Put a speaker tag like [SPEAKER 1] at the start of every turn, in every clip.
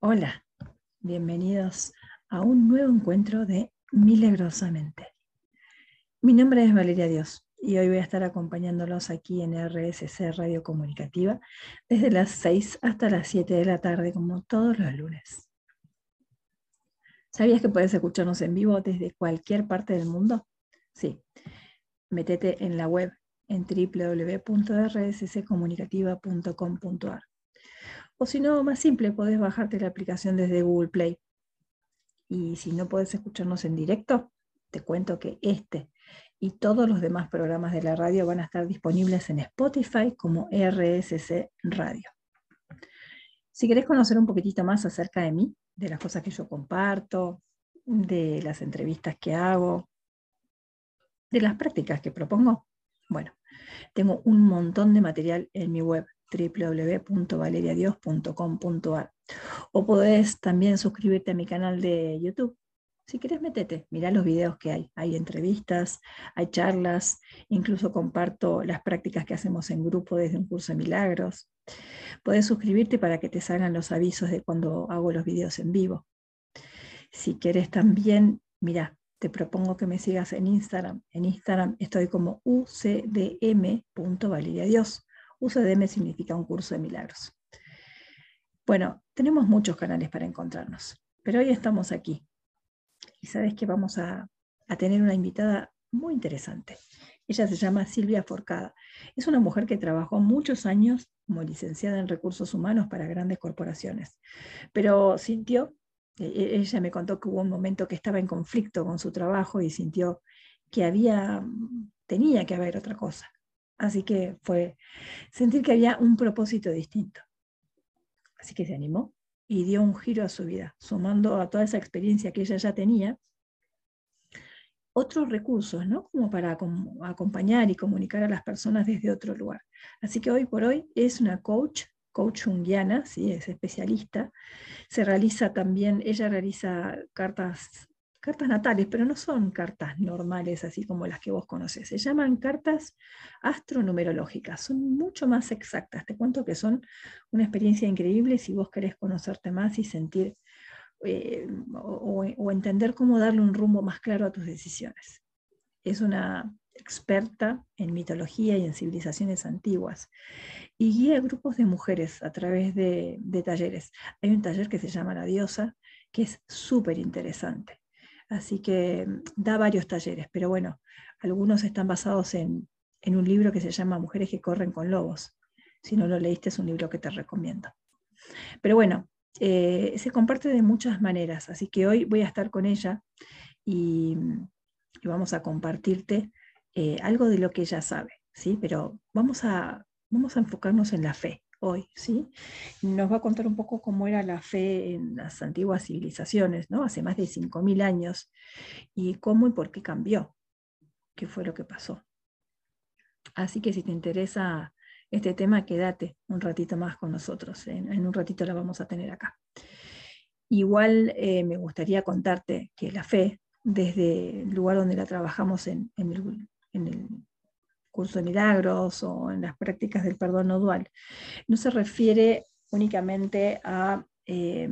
[SPEAKER 1] Hola, bienvenidos a un nuevo encuentro de Milagrosamente. Mi nombre es Valeria Dios y hoy voy a estar acompañándolos aquí en RSC Radio Comunicativa desde las 6 hasta las 7 de la tarde, como todos los lunes. ¿Sabías que puedes escucharnos en vivo desde cualquier parte del mundo? Sí, métete en la web en www.rsccomunicativa.com.ar o si no, más simple, podés bajarte la aplicación desde Google Play. Y si no podés escucharnos en directo, te cuento que este y todos los demás programas de la radio van a estar disponibles en Spotify como RSC Radio. Si querés conocer un poquitito más acerca de mí, de las cosas que yo comparto, de las entrevistas que hago, de las prácticas que propongo, bueno, tengo un montón de material en mi web www.valeriadios.com.ar. O podés también suscribirte a mi canal de YouTube. Si querés, metete, mirá los videos que hay. Hay entrevistas, hay charlas, incluso comparto las prácticas que hacemos en grupo desde un curso de milagros. Podés suscribirte para que te salgan los avisos de cuando hago los videos en vivo. Si querés también, mira, te propongo que me sigas en Instagram. En Instagram estoy como ucdm.valeriadios. UCDM significa un curso de milagros. Bueno, tenemos muchos canales para encontrarnos, pero hoy estamos aquí. Y sabes que vamos a, a tener una invitada muy interesante. Ella se llama Silvia Forcada. Es una mujer que trabajó muchos años como licenciada en recursos humanos para grandes corporaciones, pero sintió, e, e, ella me contó que hubo un momento que estaba en conflicto con su trabajo y sintió que había, tenía que haber otra cosa. Así que fue sentir que había un propósito distinto. Así que se animó y dio un giro a su vida, sumando a toda esa experiencia que ella ya tenía, otros recursos, ¿no? Como para acompañar y comunicar a las personas desde otro lugar. Así que hoy por hoy es una coach, coach junguiana, ¿sí? es especialista. Se realiza también, ella realiza cartas cartas natales, pero no son cartas normales así como las que vos conocés. Se llaman cartas astronumerológicas, son mucho más exactas. Te cuento que son una experiencia increíble si vos querés conocerte más y sentir eh, o, entender cómo darle un rumbo más claro a tus decisiones. Es una experta en mitología y en civilizaciones antiguas y guía grupos de mujeres a través de, de talleres. Hay un taller que se llama La Diosa, que es súper interesante. Así que mm, da varios talleres, pero bueno, algunos están basados en, un libro que se llama Mujeres que corren con lobos. Si no lo leíste, es un libro que te recomiendo. Pero bueno, eh, se comparte de muchas maneras, así que hoy voy a estar con ella y, vamos a compartirte eh, algo de lo que ella sabe, ¿sí? Pero vamos a, vamos a enfocarnos en la fe hoy, ¿sí? Nos va a contar un poco cómo era la fe en las antiguas civilizaciones, ¿no? Hace más de 5.000 años, y cómo y por qué cambió, qué fue lo que pasó. Así que si te interesa este tema, quédate un ratito más con nosotros, en, un ratito la vamos a tener acá. Igual eh, me gustaría contarte que la fe, desde el lugar donde la trabajamos en, en el curso de milagros o en las prácticas del perdón no dual, no se refiere únicamente a eh,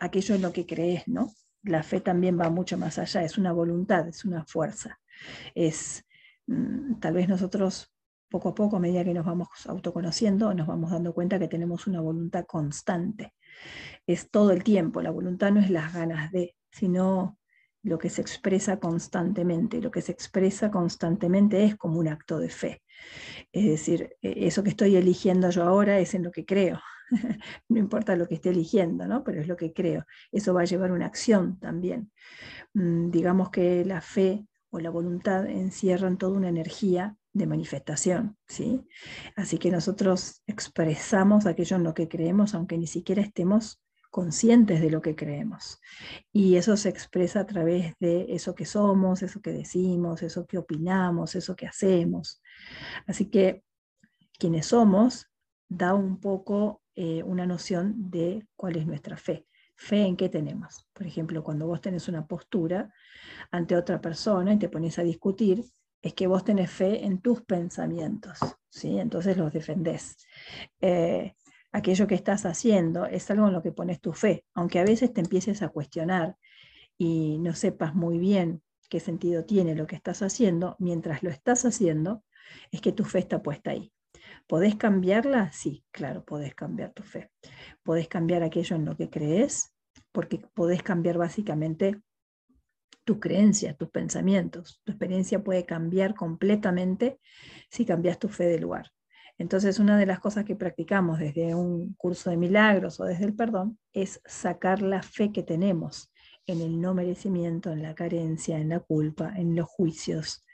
[SPEAKER 1] aquello en lo que crees, ¿no? La fe también va mucho más allá, es una voluntad, es una fuerza. Es mm, tal vez nosotros poco a poco, a medida que nos vamos autoconociendo, nos vamos dando cuenta que tenemos una voluntad constante. Es todo el tiempo, la voluntad no es las ganas de, sino lo que se expresa constantemente. Lo que se expresa constantemente es como un acto de fe. Es decir, e, eso que estoy eligiendo yo ahora es en lo que creo. no importa lo que esté eligiendo, ¿no? pero es lo que creo. Eso va a llevar una acción también. Mm, digamos que la fe o la voluntad encierran toda una energía de manifestación, ¿sí? Así que nosotros expresamos aquello en lo que creemos, aunque ni siquiera estemos conscientes de lo que creemos. Y eso se expresa a través de eso que somos, eso que decimos, eso que opinamos, eso que hacemos. Así que quienes somos da un poco eh, una noción de cuál es nuestra fe. Fe en qué tenemos. Por ejemplo, cuando vos tenés una postura ante otra persona y te pones a discutir, es que vos tenés fe en tus pensamientos, ¿sí? Entonces los defendés. Eh, aquello que estás haciendo es algo en lo que pones tu fe, aunque a veces te empieces a cuestionar y no sepas muy bien qué sentido tiene lo que estás haciendo, mientras lo estás haciendo, es que tu fe está puesta ahí. ¿Podés cambiarla? Sí, claro, podés cambiar tu fe. Podés cambiar aquello en lo que crees, porque podés cambiar básicamente tus creencias, tus pensamientos. Tu experiencia puede cambiar completamente si cambias tu fe de lugar. Entonces, una de las cosas que practicamos desde un curso de milagros o desde el perdón es sacar la fe que tenemos en el no merecimiento, en la carencia, en la culpa, en los juicios.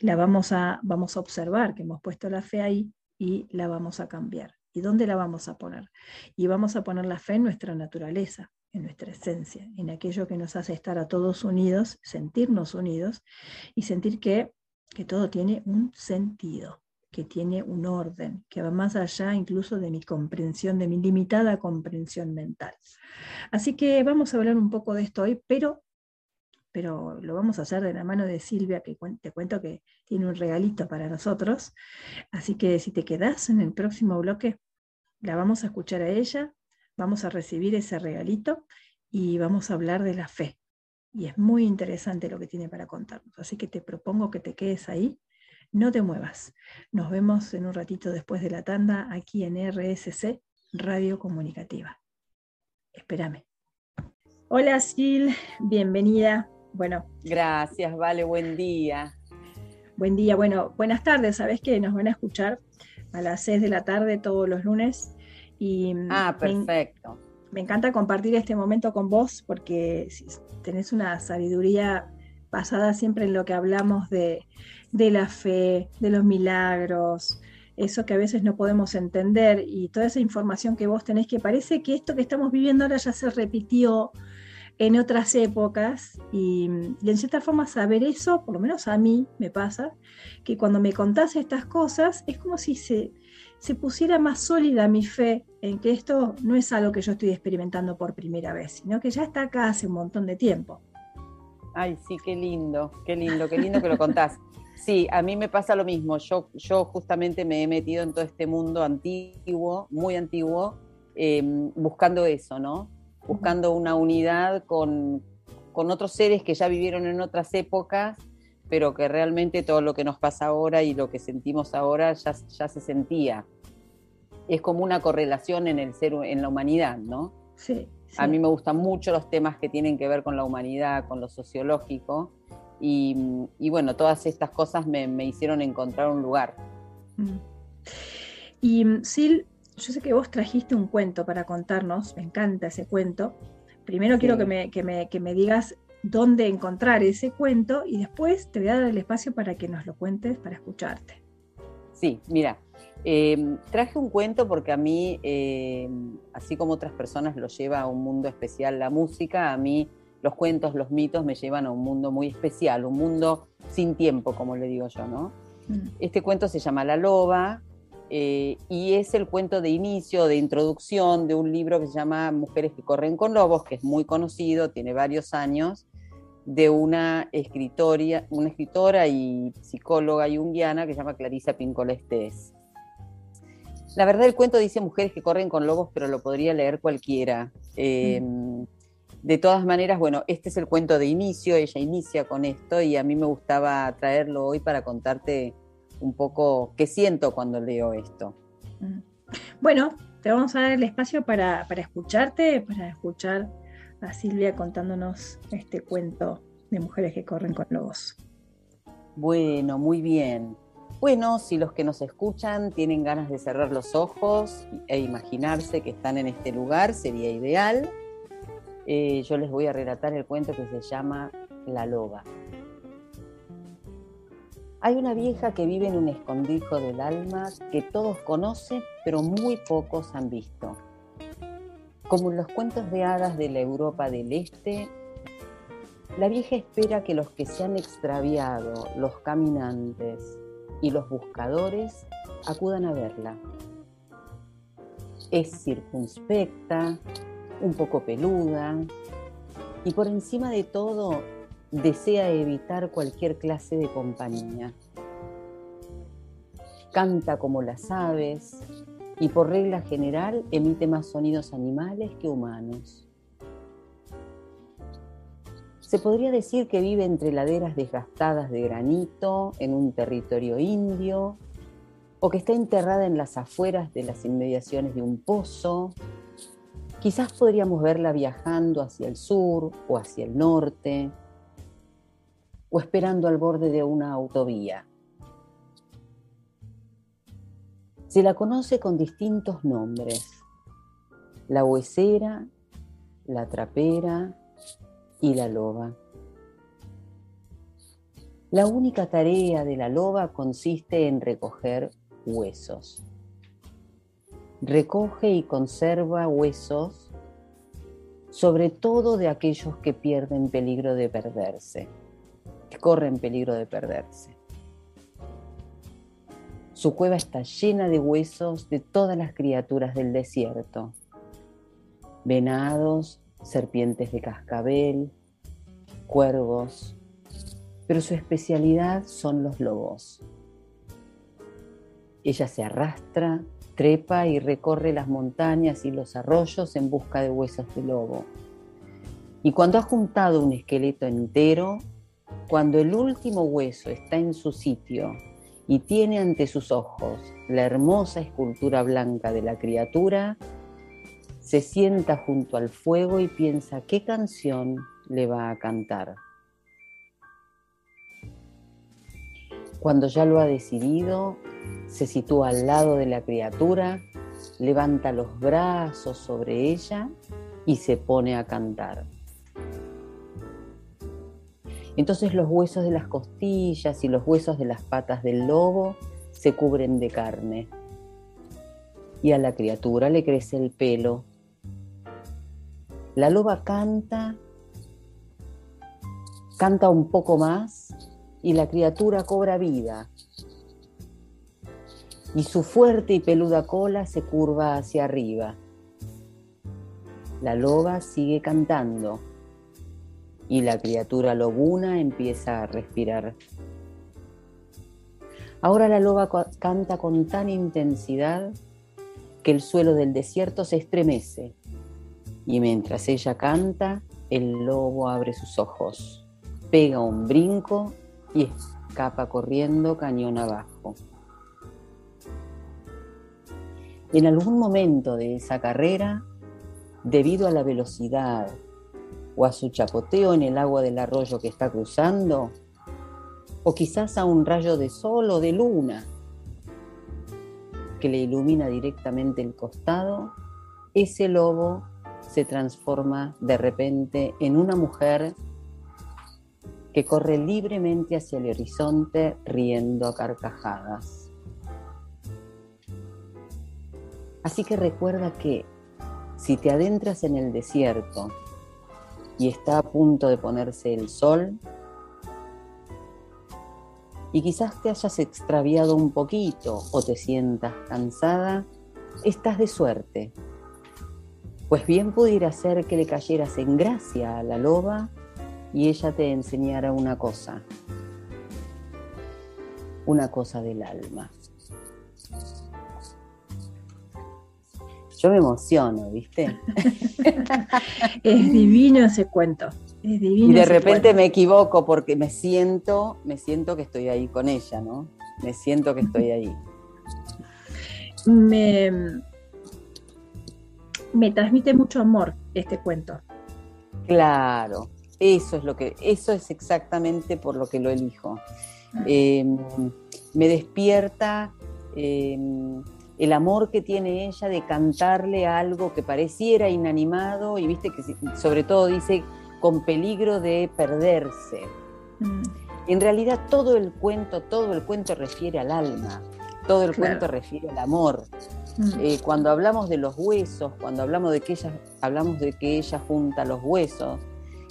[SPEAKER 1] La vamos a, vamos a observar que hemos puesto la fe ahí y la vamos a cambiar. ¿Y dónde la vamos a poner? Y vamos a poner la fe en nuestra naturaleza, en nuestra esencia, en aquello que nos hace estar a todos unidos, sentirnos unidos y sentir que, que todo tiene un sentido, que tiene un orden, que va más allá incluso de mi comprensión, de mi limitada comprensión mental. Así que vamos a hablar un poco de esto hoy, pero pero lo vamos a hacer de la mano de Silvia, que te cuento que tiene un regalito para nosotros. Así que si te quedas en el próximo bloque, la vamos a escuchar a ella, vamos a recibir ese regalito y vamos a hablar de la fe. Y es muy interesante lo que tiene para contarnos. Así que te propongo que te quedes ahí, no te muevas. Nos vemos en un ratito después de la tanda aquí en RSC Radio Comunicativa. Espérame. Hola Sil, bienvenida.
[SPEAKER 2] Bueno. Gracias, vale, buen día.
[SPEAKER 1] Buen día, bueno, buenas tardes, sabes que nos van a escuchar a las 6 de la tarde todos los lunes. Y
[SPEAKER 2] ah, perfecto.
[SPEAKER 1] Me, encanta compartir este momento con vos porque tenés una sabiduría basada siempre en lo que hablamos de, de la fe, de los milagros, eso que a veces no podemos entender y toda esa información que vos tenés que parece que esto que estamos viviendo ahora ya se repitió en otras épocas y, en cierta forma saber eso, por lo menos a mí me pasa, que cuando me contás estas cosas es como si se, se pusiera más sólida mi fe en que esto no es algo que yo estoy experimentando por primera vez, sino que ya está acá hace un montón de tiempo.
[SPEAKER 2] Ay, sí, qué lindo, qué lindo, qué lindo que lo contás. Sí, a mí me pasa lo mismo. Yo, yo justamente me he metido en todo este mundo antiguo, muy antiguo, eh, buscando eso, ¿no? buscando una unidad con, otros seres que ya vivieron en otras épocas, pero que realmente todo lo que nos pasa ahora y lo que sentimos ahora ya, ya se sentía. Es como una correlación en el ser, en la humanidad, ¿no?
[SPEAKER 1] Sí,
[SPEAKER 2] A mí me gustan mucho los temas que tienen que ver con la humanidad, con lo sociológico, y, bueno, todas estas cosas me, hicieron encontrar un lugar.
[SPEAKER 1] Mm. Y Sil, yo sé que vos trajiste un cuento para contarnos, me encanta ese cuento. Primero quiero que me, que, me, digas dónde encontrar ese cuento y después te voy a dar el espacio para que nos lo cuentes para escucharte.
[SPEAKER 2] Sí, mira, em, traje un cuento porque a mí, em, así como otras personas lo lleva a un mundo especial la música, a mí los cuentos, los mitos me llevan a un mundo muy especial, un mundo sin tiempo, como le digo yo, ¿no? Mm. Este cuento se llama La Loba, eh, y es el cuento de inicio, de introducción de un libro que se llama Mujeres que corren con lobos, que es muy conocido, tiene varios años, de una, escritoria, una escritora y psicóloga junguiana que se llama Clarisa Pincolestés. La verdad el cuento dice mujeres que corren con lobos, pero lo podría leer cualquiera. Em, de todas maneras, bueno, este es el cuento de inicio, ella inicia con esto y a mí me gustaba traerlo hoy para contarte un poco qué siento cuando leo esto.
[SPEAKER 1] Mm. Bueno, te vamos a dar el espacio para, escucharte, para escuchar a Silvia contándonos este cuento de mujeres que corren con lobos.
[SPEAKER 2] Bueno, muy bien. Bueno, si los que nos escuchan tienen ganas de cerrar los ojos e imaginarse que están en este lugar, sería ideal. Eh, yo les voy a relatar el cuento que se llama La Loba. Hay una vieja que vive en un escondijo del alma que todos conocen, pero muy pocos han visto. Como en los cuentos de hadas de la Europa del Este, la vieja espera que los que se han extraviado, los caminantes y los buscadores, acudan a verla. Es circunspecta, un poco peluda y por encima de todo desea evitar cualquier clase de compañía. Canta como las aves, y por regla general emite más sonidos animales que humanos. Se podría decir que vive entre laderas desgastadas de granito en un territorio indio o que está enterrada en las afueras de las inmediaciones de un pozo. Quizás podríamos verla viajando hacia el sur o hacia el norte o esperando al borde de una autovía. Se la conoce con distintos nombres, la huesera, la trapera y la loba. La única tarea de la loba consiste en recoger huesos. Recoge y conserva huesos, sobre todo de aquellos que pierden peligro de perderse, que corren peligro de perderse. Su cueva está llena de huesos de todas las criaturas del desierto. Venados, serpientes de cascabel, cuervos, pero su especialidad son los lobos. Ella se arrastra, trepa y recorre las montañas y los arroyos en busca de huesos de lobo. Y cuando ha juntado un esqueleto entero, cuando el último hueso está en su sitio y tiene ante sus ojos la hermosa escultura blanca de la criatura, se sienta junto al fuego y piensa qué canción le va a cantar. Cuando ya lo ha decidido, se sitúa al lado de la criatura, levanta los brazos sobre ella y se pone a cantar. Entonces los huesos de las costillas y los huesos de las patas del lobo se cubren de carne. Y a la criatura le crece el pelo. La loba canta, canta un poco más y la criatura cobra vida. Y su fuerte y peluda cola se curva hacia arriba. La loba sigue cantando y la criatura lobuna empieza a respirar. Ahora la loba canta con tan intensidad que el suelo del desierto se estremece y mientras ella canta, el lobo abre sus ojos, pega un brinco y escapa corriendo cañón abajo. En algún momento de esa carrera, debido a la velocidad o a su chapoteo en el agua del arroyo que está cruzando, o quizás a un rayo de sol o de luna que le ilumina directamente el costado, ese lobo se transforma de repente en una mujer que corre libremente hacia el horizonte riendo a carcajadas. Así que recuerda que si te adentras en el desierto y está a punto de ponerse el sol. Y quizás te hayas extraviado un poquito o te sientas cansada, estás de suerte. Pues bien pudiera ser que le cayeras en gracia a la loba y ella te enseñara una cosa, una cosa del alma. yo me emociono, ¿viste?
[SPEAKER 1] es divino ese cuento. Es divino
[SPEAKER 2] y de repente me equivoco porque me siento, me siento que estoy ahí con ella, ¿no? Me siento que estoy ahí.
[SPEAKER 1] Me, me transmite mucho amor este cuento.
[SPEAKER 2] Claro, eso es lo que, eso es exactamente por lo que lo elijo. Ah. Em, me despierta em, el amor que tiene ella de cantarle algo que pareciera inanimado y viste que sobre todo dice con peligro de perderse. Mm. En realidad todo el cuento, todo el cuento refiere al alma, todo el cuento refiere al amor. Mm. Eh, cuando hablamos de los huesos, cuando hablamos de que ella, hablamos de que ella junta los huesos,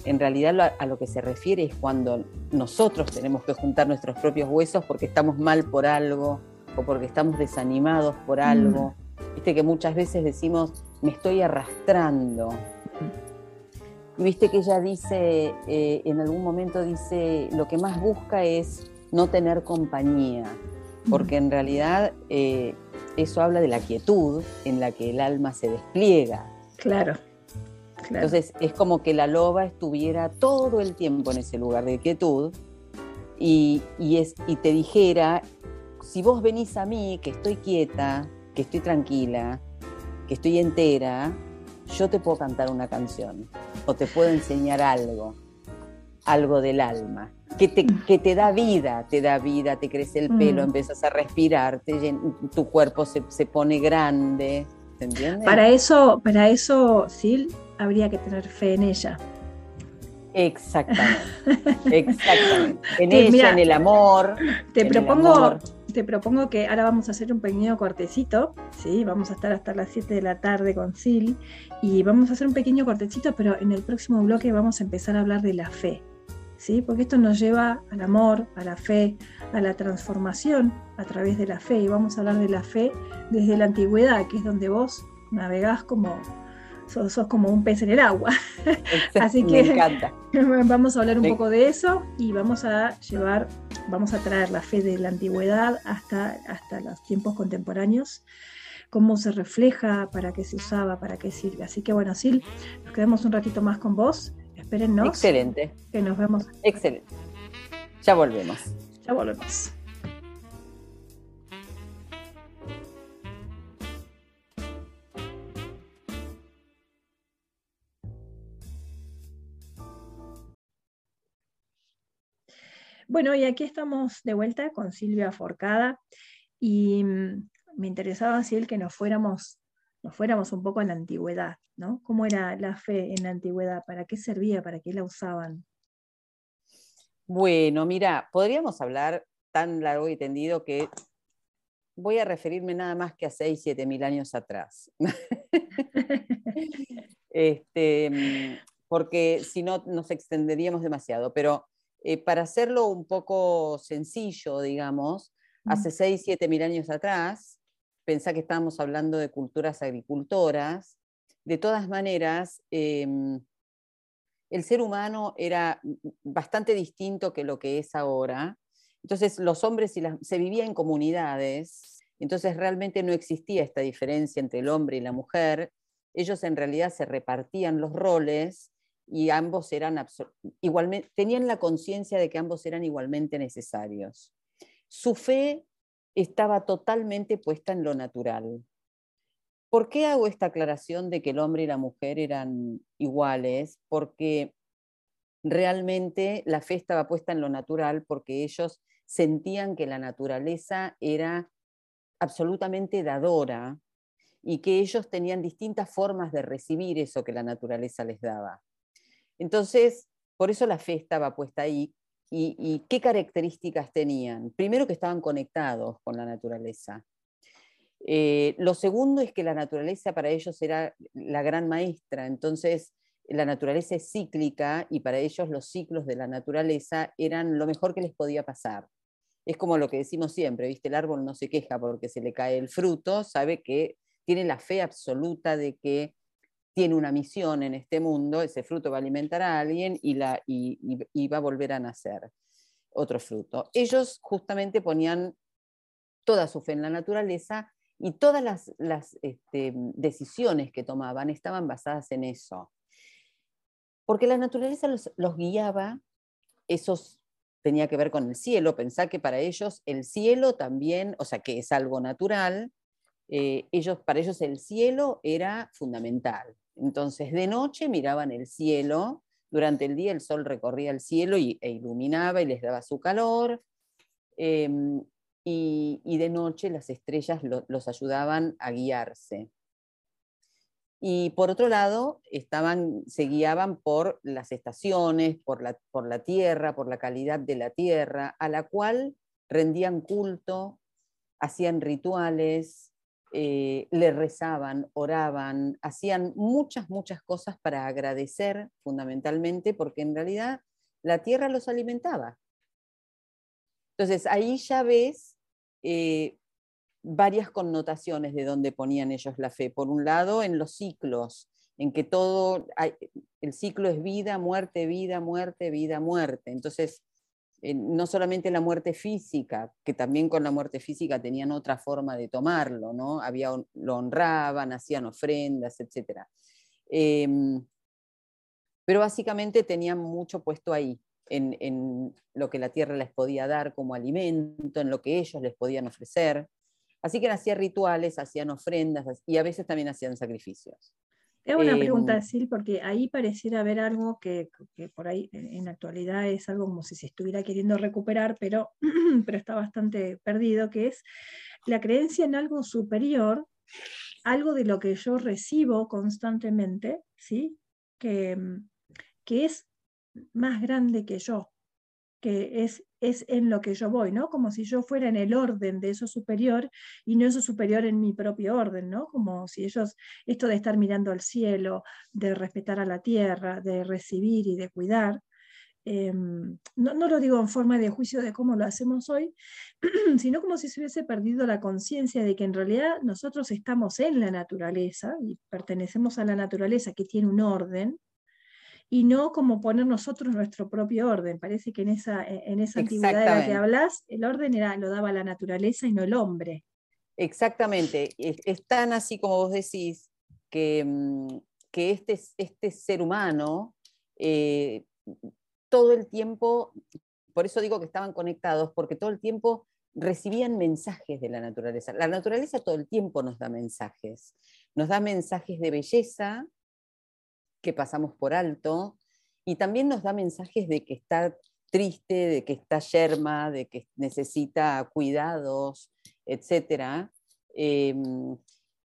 [SPEAKER 2] en realidad a lo que se refiere es cuando nosotros tenemos que juntar nuestros propios huesos porque estamos mal por algo, o porque estamos desanimados por mm. algo. Viste que muchas veces decimos, me estoy arrastrando. Y viste que ella dice, eh, en algún momento dice, lo que más busca es no tener compañía, porque en realidad eh, eso habla de la quietud en la que el alma se despliega.
[SPEAKER 1] Claro.
[SPEAKER 2] Entonces es como que la loba estuviera todo el tiempo en ese lugar de quietud y, es, y te dijera, si vos venís a mí, que estoy quieta, que estoy tranquila, que estoy entera, yo te puedo cantar una canción o te puedo enseñar algo, algo del alma, que te, que te da vida, te da vida, te crece el pelo, mm. empiezas a respirar, tu cuerpo se, se, pone grande. ¿te entiendes?
[SPEAKER 1] Para eso, para eso, Sil, habría que tener fe en ella.
[SPEAKER 2] Exactamente, exactamente. En ella, en el amor.
[SPEAKER 1] Te propongo, te propongo que ahora vamos a hacer un pequeño cortecito, ¿sí? Vamos a estar hasta las 7 de la tarde con Sil y vamos a hacer un pequeño cortecito, pero en el próximo bloque vamos a empezar a hablar de la fe, ¿sí? Porque esto nos lleva al amor, a la fe, a la transformación a través de la fe y vamos a hablar de la fe desde la antigüedad, que es donde vos navegás como sos, como un pez en el agua. Así que encanta. vamos a hablar un poco de eso y vamos a llevar, vamos a traer la fe de la antigüedad hasta, hasta los tiempos contemporáneos cómo se refleja, para qué se usaba, para qué sirve. Así que bueno, Sil, nos quedamos un ratito más con vos. Espérennos.
[SPEAKER 2] Excelente.
[SPEAKER 1] Que nos vemos.
[SPEAKER 2] Excelente. Ya volvemos.
[SPEAKER 1] Ya volvemos. Bueno, y aquí estamos de vuelta con Silvia Forcada y mm, me interesaba así que nos fuéramos, nos fuéramos un poco a la antigüedad, ¿no? ¿Cómo era la fe en la antigüedad? ¿Para qué servía? ¿Para qué la usaban?
[SPEAKER 2] Bueno, mira, podríamos hablar tan largo y tendido que voy a referirme nada más que a 6, 7 mil años atrás. este, porque si no nos extenderíamos demasiado, pero eh, para hacerlo un poco sencillo, digamos, hace 6, 7 mil años atrás, pensá que estábamos hablando de culturas agricultoras, de todas maneras, em, el ser humano era bastante distinto que lo que es ahora. Entonces, los hombres y las, se vivía en comunidades, entonces realmente no existía esta diferencia entre el hombre y la mujer. Ellos en realidad se repartían los roles y ambos eran igualmente, tenían la conciencia de que ambos eran igualmente necesarios. Su fe estaba totalmente puesta en lo natural. ¿Por qué hago esta aclaración de que el hombre y la mujer eran iguales? Porque realmente la fe estaba puesta en lo natural porque ellos sentían que la naturaleza era absolutamente dadora y que ellos tenían distintas formas de recibir eso que la naturaleza les daba. Entonces, por eso la fe estaba puesta ahí. ¿Y, qué características tenían? Primero que estaban conectados con la naturaleza. Eh, lo segundo es que la naturaleza para ellos era la gran maestra, entonces la naturaleza es cíclica y para ellos los ciclos de la naturaleza eran lo mejor que les podía pasar. Es como lo que decimos siempre, ¿viste? El árbol no se queja porque se le cae el fruto, sabe que tiene la fe absoluta de que tiene una misión en este mundo, ese fruto va a alimentar a alguien y, la, y, va a volver a nacer otro fruto. Ellos justamente ponían toda su fe en la naturaleza y todas las, este, decisiones que tomaban estaban basadas en eso. Porque la naturaleza los, guiaba, eso tenía que ver con el cielo, pensá que para ellos el cielo también, o sea, que es algo natural, eh, ellos, para ellos el cielo era fundamental. Entonces, de noche miraban el cielo, durante el día el sol recorría el cielo y, e iluminaba y les daba su calor, em, y, de noche las estrellas los ayudaban a guiarse. Y por otro lado, estaban, se guiaban por las estaciones, por la, por la tierra, por la calidad de la tierra, a la cual rendían culto, hacían rituales, eh, le rezaban, oraban, hacían muchas, muchas cosas para agradecer fundamentalmente, porque en realidad la tierra los alimentaba. Entonces ahí ya ves eh, varias connotaciones de donde ponían ellos la fe. Por un lado, en los ciclos, en que todo, el ciclo es vida, muerte, vida, muerte, vida, muerte. Entonces, eh, no solamente la muerte física, que también con la muerte física tenían otra forma de tomarlo, ¿no? Había, lo honraban, hacían ofrendas, etc. Em, pero básicamente tenían mucho puesto ahí, en, en, lo que la tierra les podía dar como alimento, en lo que ellos les podían ofrecer. Así que hacían rituales, hacían ofrendas y a veces también hacían sacrificios.
[SPEAKER 1] Tengo una pregunta, em, Sil, porque ahí pareciera haber algo que, por ahí en la actualidad es algo como si se estuviera queriendo recuperar, pero, pero está bastante perdido, que es la creencia en algo superior, algo de lo que yo recibo constantemente, ¿sí? que, que es más grande que yo que es, es en lo que yo voy, ¿no? Como si yo fuera en el orden de eso superior y no eso superior en mi propio orden, ¿no? Como si ellos, esto de estar mirando al cielo, de respetar a la tierra, de recibir y de cuidar, em, no, no, lo digo en forma de juicio de cómo lo hacemos hoy, sino como si se hubiese perdido la conciencia de que en realidad nosotros estamos en la naturaleza y pertenecemos a la naturaleza que tiene un orden, y no como poner nosotros nuestro propio orden. Parece que en esa, e, en esa antigüedad de la que hablas, el orden era, lo daba la naturaleza y no el hombre.
[SPEAKER 2] Exactamente. Es, tan así como vos decís que, mm, que este, este ser humano eh, todo el tiempo, por eso digo que estaban conectados, porque todo el tiempo recibían mensajes de la naturaleza. La naturaleza todo el tiempo nos da mensajes. Nos da mensajes de belleza, que pasamos por alto y también nos da mensajes de que está triste, de que está yerma, de que necesita cuidados, etc. Em,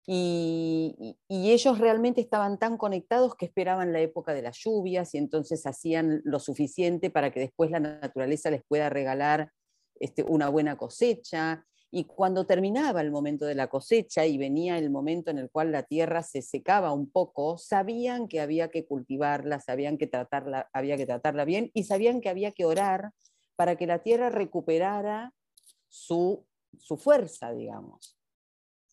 [SPEAKER 2] y, ellos realmente estaban tan conectados que esperaban la época de las lluvias y entonces hacían lo suficiente para que después la naturaleza les pueda regalar este, una buena cosecha y cuando terminaba el momento de la cosecha y venía el momento en el cual la tierra se secaba un poco, sabían que había que cultivarla, sabían que tratarla, había que tratarla bien y sabían que había que orar para que la tierra recuperara su, su fuerza, digamos.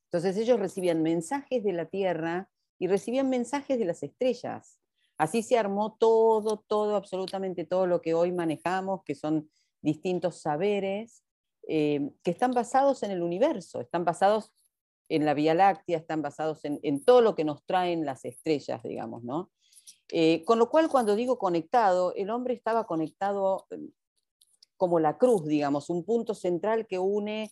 [SPEAKER 2] Entonces ellos recibían mensajes de la tierra y recibían mensajes de las estrellas. Así se armó todo, todo, absolutamente todo lo que hoy manejamos, que son distintos saberes, eh, que están basados en el universo, están basados en la Vía Láctea, están basados en, todo lo que nos traen las estrellas, digamos, ¿no? Eh, con lo cual, cuando digo conectado, el hombre estaba conectado eh, como la cruz, digamos, un punto central que une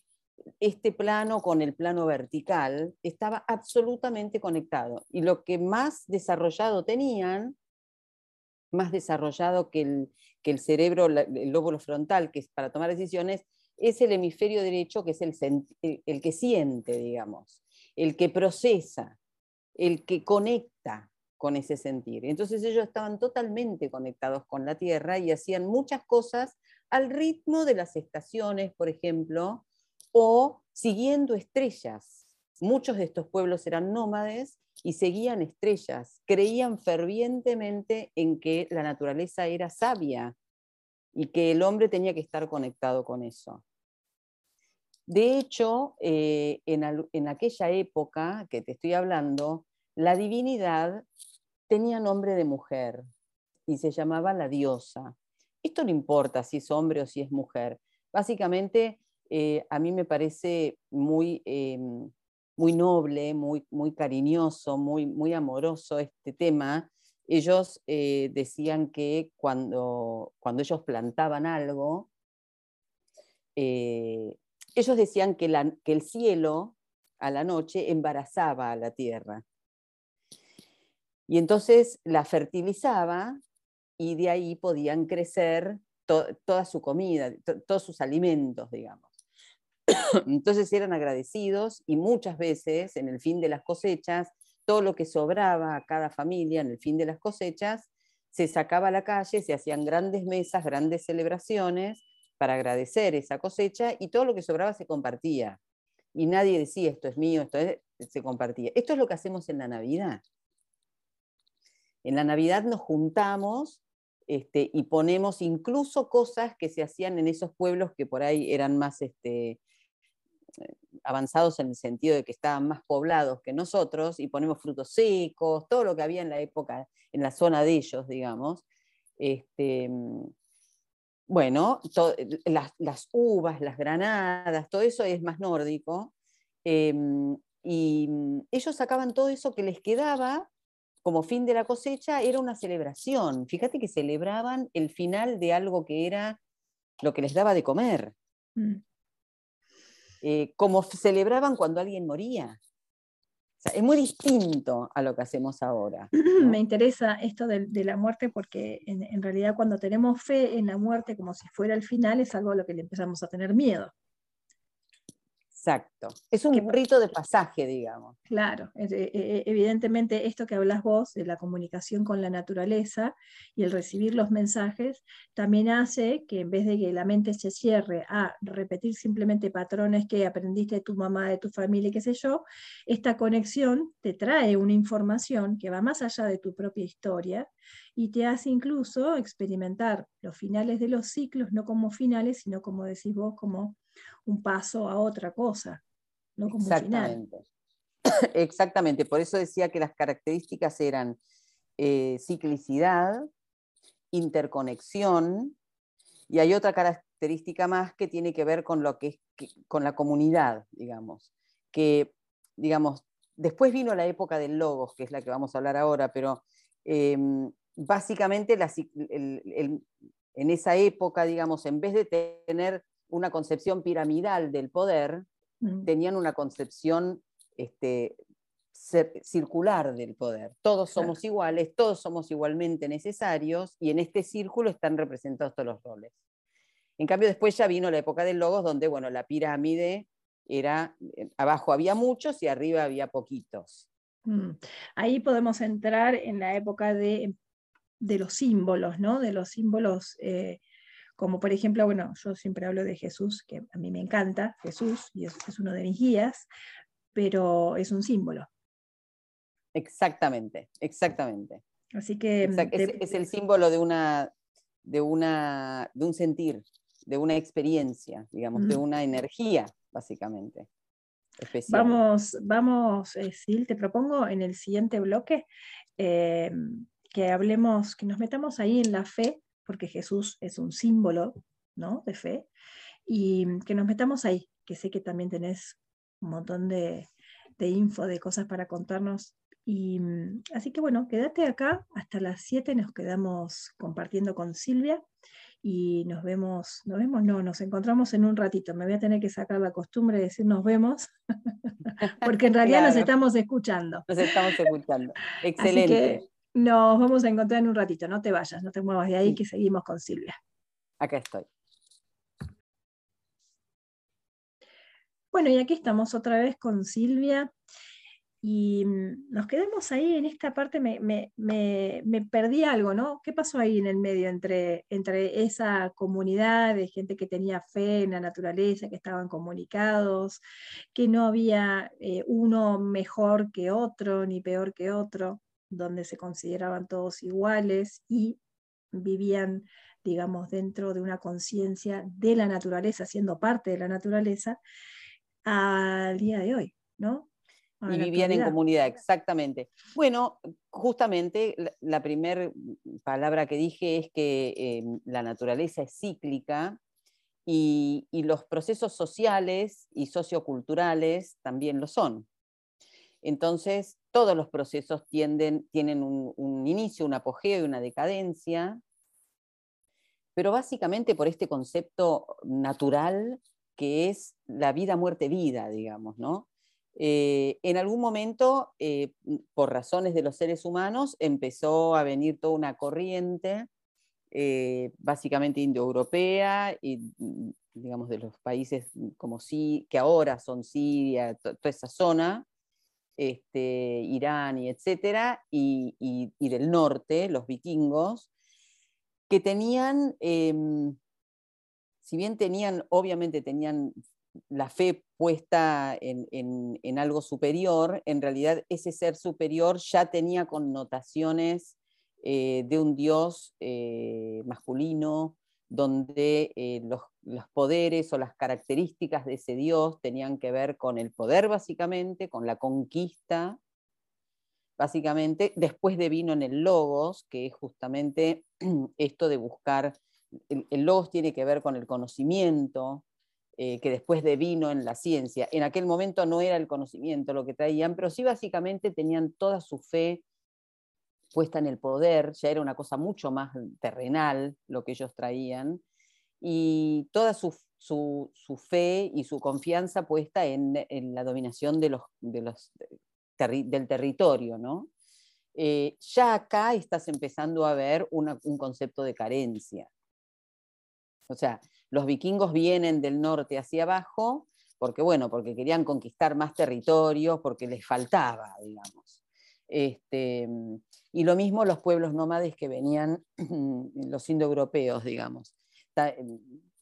[SPEAKER 2] este plano con el plano vertical, estaba absolutamente conectado. Y lo que más desarrollado tenían, más desarrollado que el, que el cerebro, el lóbulo frontal, que es para tomar decisiones, es el hemisferio derecho que es el, el, que siente, digamos, el que procesa, el que conecta con ese sentir. Entonces ellos estaban totalmente conectados con la Tierra y hacían muchas cosas al ritmo de las estaciones, por ejemplo, o siguiendo estrellas. Muchos de estos pueblos eran nómades y seguían estrellas, creían fervientemente en que la naturaleza era sabia y que el hombre tenía que estar conectado con eso. De hecho, eh, en, aquella época que te estoy hablando, la divinidad tenía nombre de mujer y se llamaba la diosa. Esto no importa si es hombre o si es mujer. Básicamente, eh, a mí me parece muy, em, muy noble, muy, muy cariñoso, muy, muy amoroso este tema. Ellos eh, decían que cuando, cuando ellos plantaban algo, ellos decían que, el cielo a la noche embarazaba a la tierra. Y entonces la fertilizaba y de ahí podían crecer toda su comida, todos sus alimentos, digamos. Entonces eran agradecidos y muchas veces en el fin de las cosechas, todo lo que sobraba a cada familia en el fin de las cosechas, se sacaba a la calle, se hacían grandes mesas, grandes celebraciones para agradecer esa cosecha y todo lo que sobraba se compartía. Y nadie decía, esto es mío, esto es, se compartía. Esto es lo que hacemos en la Navidad. En la Navidad nos juntamos este, y ponemos incluso cosas que se hacían en esos pueblos que por ahí eran más este, avanzados en el sentido de que estaban más poblados que nosotros, y ponemos frutos secos, todo lo que había en la época, en la zona de ellos, digamos. Este, bueno, las, uvas, las granadas, todo eso es más nórdico. Em, y mm, ellos sacaban todo eso que les quedaba como fin de la cosecha, era una celebración. Fíjate que celebraban el final de algo que era lo que les daba de comer. Mm. Eh, como celebraban cuando alguien moría es muy distinto a lo que hacemos ahora.
[SPEAKER 1] Me interesa esto de, la muerte porque en, realidad cuando tenemos fe en la muerte como si fuera el final es algo a lo que le empezamos a tener miedo.
[SPEAKER 2] Exacto. Es un rito de pasaje, digamos.
[SPEAKER 1] Claro, e, e, evidentemente esto que hablas vos de la comunicación con la naturaleza y el recibir los mensajes también hace que en vez de que la mente se cierre a repetir simplemente patrones que aprendiste de tu mamá, de tu familia, qué sé yo, esta conexión te trae una información que va más allá de tu propia historia y te hace incluso experimentar los finales de los ciclos, no como finales, sino como decís vos, como un paso a otra cosa, no como
[SPEAKER 2] Exactamente. Final. Exactamente, por eso decía que las características eran eh, ciclicidad, interconexión, y hay otra característica más que tiene que ver con lo que es con la comunidad, digamos, que digamos, después vino la época del logos, que es la que vamos a hablar ahora, pero em, básicamente en esa época, digamos, en vez de tener una concepción piramidal del poder, mm. tenían una concepción este, circular del poder. Todos somos iguales, todos somos igualmente necesarios y en este círculo están representados todos los roles. En cambio, después ya vino la época del Logos, donde bueno, la pirámide era, eh, abajo había muchos y arriba había poquitos.
[SPEAKER 1] Mm. Ahí podemos entrar en la época de, de los símbolos, ¿no? De los símbolos eh, como por ejemplo, bueno, yo siempre hablo de Jesús, que a mí me encanta, Jesús, y es, uno de mis guías, pero es un símbolo.
[SPEAKER 2] Exactamente, exactamente.
[SPEAKER 1] Así que...
[SPEAKER 2] Mm, es, el símbolo de, una, de, una, de un sentir, de una experiencia, digamos, de una energía, básicamente.
[SPEAKER 1] Especial. Vamos, vamos, eh, Sil, te propongo en el siguiente bloque eh, que hablemos, que nos metamos ahí en la fe porque Jesús es un símbolo ¿no? de fe, y que nos metamos ahí, que sé que también tenés un montón de, info, de cosas para contarnos. Y, así que bueno, quédate acá hasta las 7, nos quedamos compartiendo con Silvia y nos vemos, nos vemos, no, nos encontramos en un ratito. Me voy a tener que sacar la costumbre de decir nos vemos, porque en realidad nos estamos escuchando.
[SPEAKER 2] Nos estamos escuchando. Excelente.
[SPEAKER 1] Nos vamos a encontrar en un ratito, no te vayas, no te muevas de ahí, que seguimos con Silvia.
[SPEAKER 2] Acá estoy.
[SPEAKER 1] Bueno, y aquí estamos otra vez con Silvia. Y mm, nos quedamos ahí en esta parte, me, perdí algo, ¿no? ¿Qué pasó ahí en el medio entre, entre esa comunidad de gente que tenía fe en la naturaleza, que estaban comunicados, que no había eh, uno mejor que otro, ni peor que otro? Donde se consideraban todos iguales y vivían, digamos, dentro de una conciencia de la naturaleza, siendo parte de la naturaleza, al día de hoy, ¿no?
[SPEAKER 2] y vivían en comunidad, exactamente. Bueno, justamente la, primera palabra que dije es que eh, la naturaleza es cíclica y, y, los procesos sociales y socioculturales también lo son. Entonces, todos los procesos tienden, tienen un, inicio, un apogeo y una decadencia, pero básicamente por este concepto natural que es la vida, muerte, vida, digamos, ¿no? Eh, en algún momento, eh, por razones de los seres humanos, empezó a venir toda una corriente, eh, básicamente indoeuropea, y digamos de los países como sí, que ahora son Siria, toda esa zona, este, Irán y etcétera, y, del norte, los vikingos, que tenían, em, si bien tenían, obviamente tenían la fe puesta en, algo superior, en realidad ese ser superior ya tenía connotaciones eh, de un dios eh, masculino, donde eh, los, poderes o las características de ese Dios tenían que ver con el poder básicamente, con la conquista, básicamente. Después de vino en el Logos, que es justamente esto de buscar el, logos tiene que ver con el conocimiento, eh, que después devino en la ciencia. En aquel momento no era el conocimiento lo que traían, pero sí básicamente tenían toda su fe puesta en el poder, ya era una cosa mucho más terrenal lo que ellos traían, y toda su, fe y su confianza puesta en, la dominación del territorio. ¿no? Eh, ya acá estás empezando a ver un concepto de carencia. O sea, los vikingos vienen del norte hacia abajo porque, bueno, porque querían conquistar más territorios, porque les faltaba, digamos. Este, y lo mismo los pueblos nómades que venían, los indoeuropeos, digamos.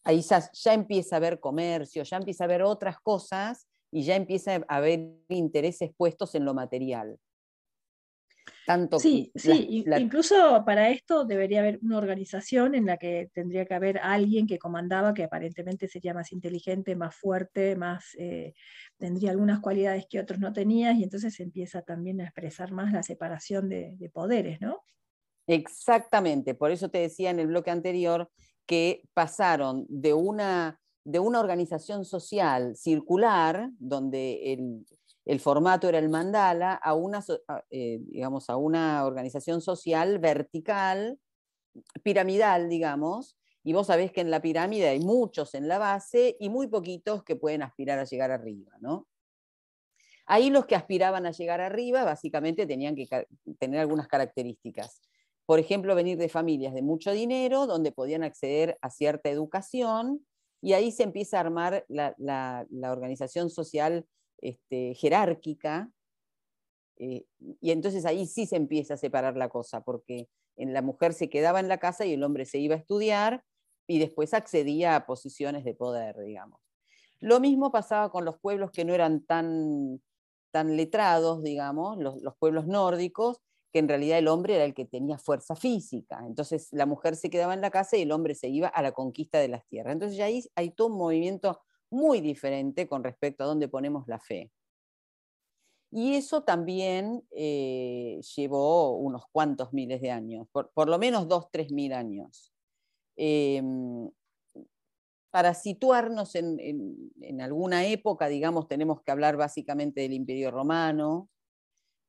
[SPEAKER 2] Ahí ya, empieza a haber comercio, ya empieza a haber otras cosas y ya empieza a haber intereses puestos en lo material.
[SPEAKER 1] Tanto sí, sí, incluso para esto debería haber una organización en la que tendría que haber alguien que comandaba, que aparentemente sería más inteligente, más fuerte, más eh, tendría algunas cualidades que otros no tenían, y entonces se empieza también a expresar más la separación de, de poderes, ¿no?
[SPEAKER 2] Exactamente, por eso te decía en el bloque anterior que pasaron de una, de una organización social circular, donde el, el formato era el mandala, a una, eh, digamos, a una organización social vertical, piramidal, digamos, y vos sabés que en la pirámide hay muchos en la base y muy poquitos que pueden aspirar a llegar arriba, ¿no? Ahí los que aspiraban a llegar arriba básicamente tenían que tener algunas características. Por ejemplo, venir de familias de mucho dinero, donde podían acceder a cierta educación, y ahí se empieza a armar la, organización social este, jerárquica, eh, y entonces ahí sí se empieza a separar la cosa, porque en la mujer se quedaba en la casa y el hombre se iba a estudiar y después accedía a posiciones de poder, digamos. Lo mismo pasaba con los pueblos que no eran tan, tan letrados, digamos, los, pueblos nórdicos, que en realidad el hombre era el que tenía fuerza física. Entonces la mujer se quedaba en la casa y el hombre se iba a la conquista de las tierras. Entonces ahí hay todo un movimiento muy diferente con respecto a dónde ponemos la fe. Y eso también eh, llevó unos cuantos miles de años, por, lo menos dos, tres mil años. Em, para situarnos en, alguna época, digamos, tenemos que hablar básicamente del Imperio Romano,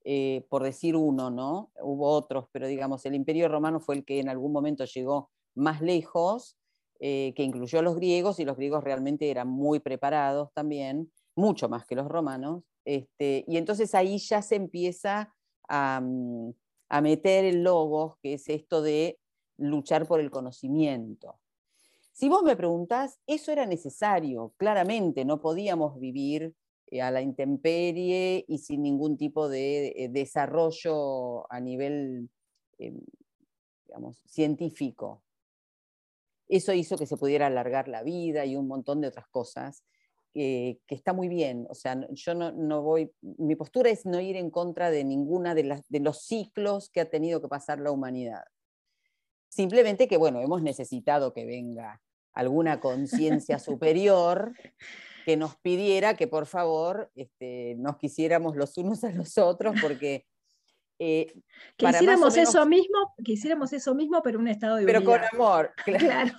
[SPEAKER 2] eh, por decir uno, ¿no? Hubo otros, pero digamos, el Imperio Romano fue el que en algún momento llegó más lejos eh, que incluyó a los griegos, y los griegos realmente eran muy preparados también, mucho más que los romanos, este, y entonces ahí ya se empieza a, mm, a meter el logos, que es esto de luchar por el conocimiento. Si vos me preguntás, eso era necesario, claramente, no podíamos vivir a la intemperie y sin ningún tipo de eh, desarrollo a nivel em, digamos, científico. Eso hizo que se pudiera alargar la vida y un montón de otras cosas, que está muy bien. O sea, yo no, voy, mi postura es no ir en contra de ninguna de, las, de los ciclos que ha tenido que pasar la humanidad. Simplemente que, bueno, hemos necesitado que venga alguna conciencia superior que nos pidiera que por favor este, nos quisiéramos los unos a los otros, porque
[SPEAKER 1] eh, quisiéramos eso mismo, quisiéramos eso mismo, pero un estado de
[SPEAKER 2] Pero con amor, claro.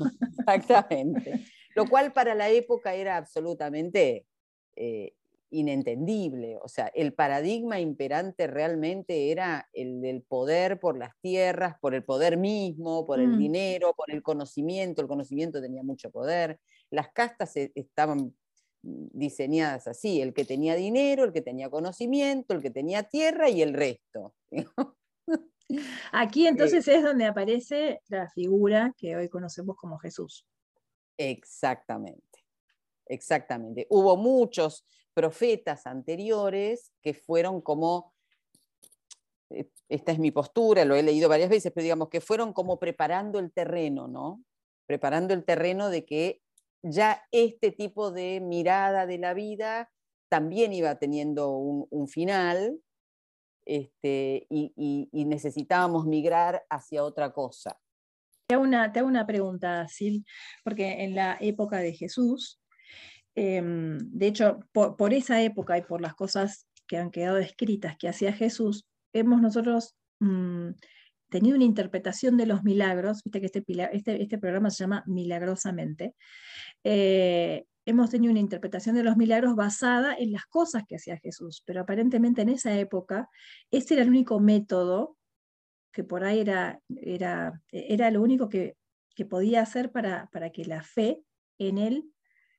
[SPEAKER 2] Exactamente. Lo cual para la época era absolutamente eh, inentendible. O sea, el paradigma imperante realmente era el del poder por las tierras, por el poder mismo, por el mm. dinero, por el conocimiento. El conocimiento tenía mucho poder. Las castas e, estaban diseñadas así, el que tenía dinero, el que tenía conocimiento, el que tenía tierra y el resto.
[SPEAKER 1] Aquí entonces es donde aparece la figura que hoy conocemos como Jesús.
[SPEAKER 2] Exactamente, exactamente. Hubo muchos profetas anteriores que fueron como, eh, esta es mi postura, lo he leído varias veces, pero digamos que fueron como preparando el terreno, ¿no? Preparando el terreno de que ya este tipo de mirada de la vida también iba teniendo un, final este, y, necesitábamos migrar hacia otra cosa.
[SPEAKER 1] Te hago una, te una pregunta, Sil, porque en la época de Jesús, em, de hecho, por, esa época y por las cosas que han quedado escritas que hacía Jesús, hemos nosotros mm, tenido una interpretación de los milagros, viste que este, este, este programa se llama Milagrosamente, eh, hemos tenido una interpretación de los milagros basada en las cosas que hacía Jesús, pero aparentemente en esa época ese era el único método que por ahí era, era, era lo único que, podía hacer para, para, que la fe en él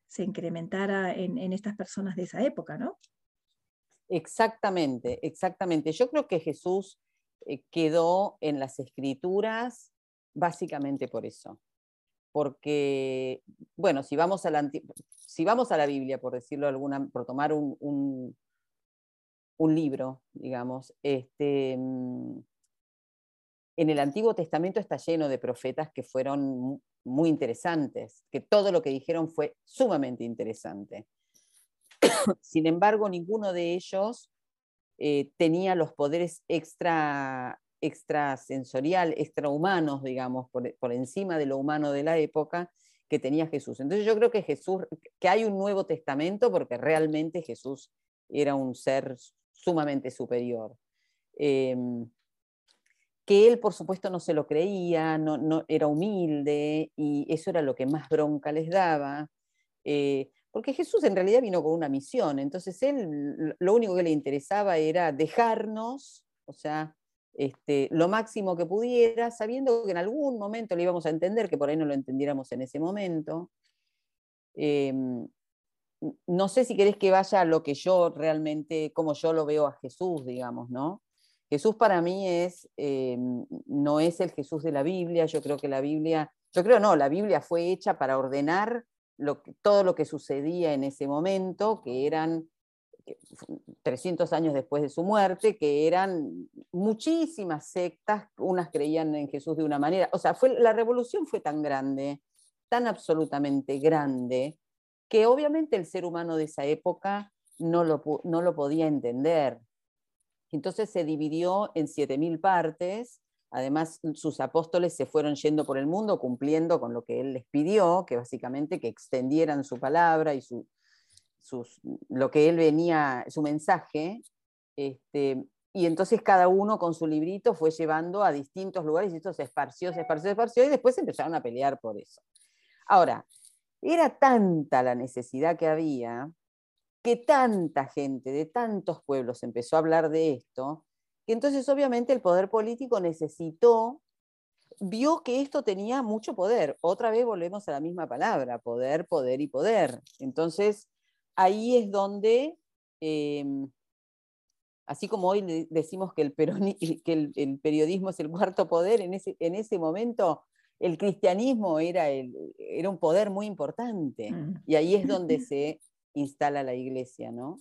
[SPEAKER 1] se incrementara en, en estas personas de esa época, ¿no?
[SPEAKER 2] Exactamente, exactamente. Yo creo que Jesús eh, quedó en las escrituras básicamente por eso. Porque, bueno, si vamos a la, si vamos a la Biblia, por decirlo alguna, por tomar un, un, libro, digamos, este, mm, en el Antiguo Testamento está lleno de profetas que fueron muy interesantes, que todo lo que dijeron fue sumamente interesante. Sin embargo, ninguno de ellos eh, tenía los poderes extra, extrasensorial, extrahumanos, digamos, por, por, encima de lo humano de la época que tenía Jesús. Entonces yo creo que Jesús, que hay un Nuevo Testamento porque realmente Jesús era un ser sumamente superior. Em, que él, por supuesto, no se lo creía, no, no, era humilde y eso era lo que más bronca les daba. Eh, porque Jesús en realidad vino con una misión, entonces él lo único que le interesaba era dejarnos, o sea, este, lo máximo que pudiera, sabiendo que en algún momento le íbamos a entender, que por ahí no lo entendiéramos en ese momento. Em, no sé si querés que vaya a lo que yo realmente, como yo lo veo a Jesús, digamos, ¿no? Jesús para mí es, em, no es el Jesús de la Biblia, yo creo que la Biblia, yo creo no, la Biblia fue hecha para ordenar todo lo que sucedía en ese momento, que eran 300 años después de su muerte, que eran muchísimas sectas, unas creían en Jesús de una manera, o sea, fue, la revolución fue tan grande, tan absolutamente grande, que obviamente el ser humano de esa época no lo, no lo podía entender. Entonces se dividió en 7.000 partes Además, sus apóstoles se fueron yendo por el mundo cumpliendo con lo que él les pidió, que básicamente que extendieran su palabra y su, lo que él venía, su mensaje. Este, y entonces cada uno con su librito fue llevando a distintos lugares y esto se esparció, se esparció, se esparció y después empezaron a pelear por eso. Ahora, era tanta la necesidad que había que tanta gente de tantos pueblos empezó a hablar de esto, y entonces obviamente el poder político necesitó, vio que esto tenía mucho poder. Otra vez volvemos a la misma palabra, poder, poder y poder. Entonces ahí es donde, em, así como hoy decimos que, el, que el, periodismo es el cuarto poder, en ese, en ese momento el cristianismo era, el, era un poder muy importante. Mm. Y ahí es donde se instala la iglesia, ¿no?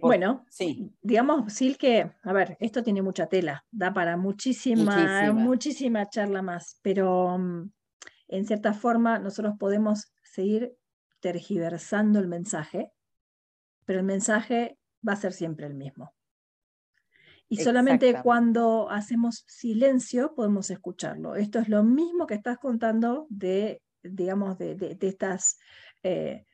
[SPEAKER 1] Bueno, sí. digamos, Sil, que, a ver, esto tiene mucha tela, da para muchísima, muchísima, charla más, pero mm, en cierta forma nosotros podemos seguir tergiversando el mensaje, pero el mensaje va a ser siempre el mismo. Y solamente cuando hacemos silencio podemos escucharlo. Esto es lo mismo que estás contando de, digamos, de, estas eh,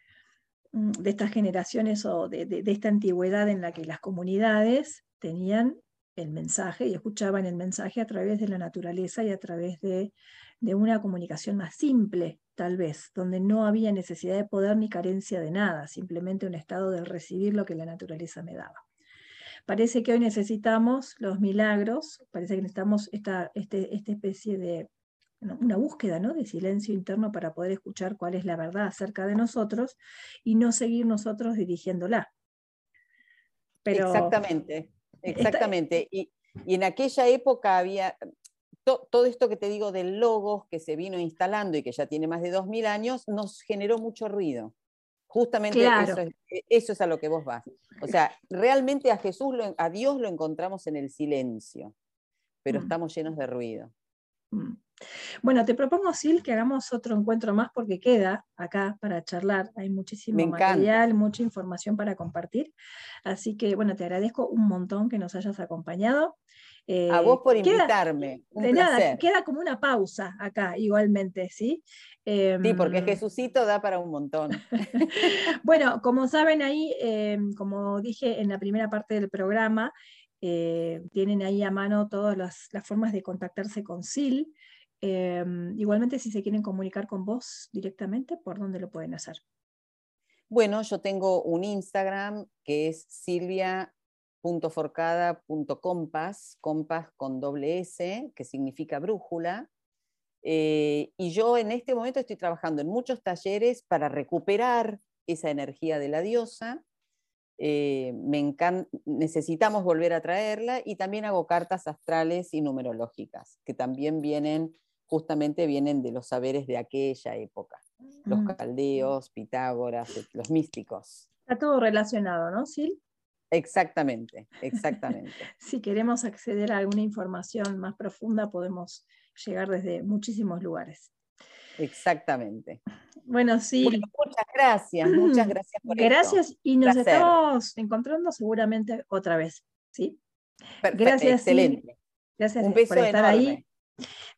[SPEAKER 1] de estas generaciones o de, esta antigüedad en la que las comunidades tenían el mensaje y escuchaban el mensaje a través de la naturaleza y a través de, una comunicación más simple, tal vez, donde no había necesidad de poder ni carencia de nada, simplemente un estado de recibir lo que la naturaleza me daba. Parece que hoy necesitamos los milagros, parece que necesitamos esta, este, esta especie de una búsqueda ¿no? de silencio interno para poder escuchar cuál es la verdad acerca de nosotros y no seguir nosotros dirigiéndola.
[SPEAKER 2] exactamente, exactamente. Y, en aquella época había todo esto que te digo del logos que se vino instalando y que ya tiene más de 2.000 años, nos generó mucho ruido. Justamente eso, es, a lo que vos vas. O sea, realmente a Jesús, a Dios lo encontramos en el silencio, pero mm. estamos llenos de ruido.
[SPEAKER 1] Mm. Bueno, te propongo, Sil, que hagamos otro encuentro más porque queda acá para charlar. Hay muchísimo material, mucha información para compartir. Así que, bueno, te agradezco un montón que nos hayas acompañado.
[SPEAKER 2] a vos por invitarme.
[SPEAKER 1] de nada, queda como una pausa acá, igualmente, ¿sí?
[SPEAKER 2] sí, porque em, Jesucito da para un montón.
[SPEAKER 1] bueno, como saben ahí, em, como dije en la primera parte del programa, eh, tienen ahí a mano todas las, formas de contactarse con SIL. Em, igualmente, si se quieren comunicar con vos directamente, ¿por dónde lo pueden hacer?
[SPEAKER 2] Bueno, yo tengo un Instagram que es silvia.forcada.compas, compas con doble S, que significa brújula. Eh, y yo en este momento estoy trabajando en muchos talleres para recuperar esa energía de la diosa eh, necesitamos volver a traerla y también hago cartas astrales y numerológicas, que también vienen, justamente vienen de los saberes de aquella época, los mm. caldeos, Pitágoras, los místicos.
[SPEAKER 1] Está todo relacionado, ¿no, Sil?
[SPEAKER 2] Exactamente, exactamente.
[SPEAKER 1] si queremos acceder a alguna información más profunda, podemos llegar desde muchísimos lugares.
[SPEAKER 2] Exactamente.
[SPEAKER 1] Bueno, sí.
[SPEAKER 2] muchas gracias, muchas gracias
[SPEAKER 1] por Gracias y nos estamos encontrando seguramente otra vez. ¿sí?
[SPEAKER 2] gracias. Excelente.
[SPEAKER 1] Gracias Un beso por estar ahí.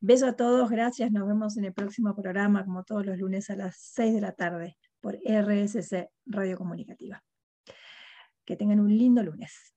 [SPEAKER 1] Beso a todos, gracias. Nos vemos en el próximo programa, como todos los lunes a las 6 de la tarde, por RSC Radio Comunicativa. Que tengan un lindo lunes.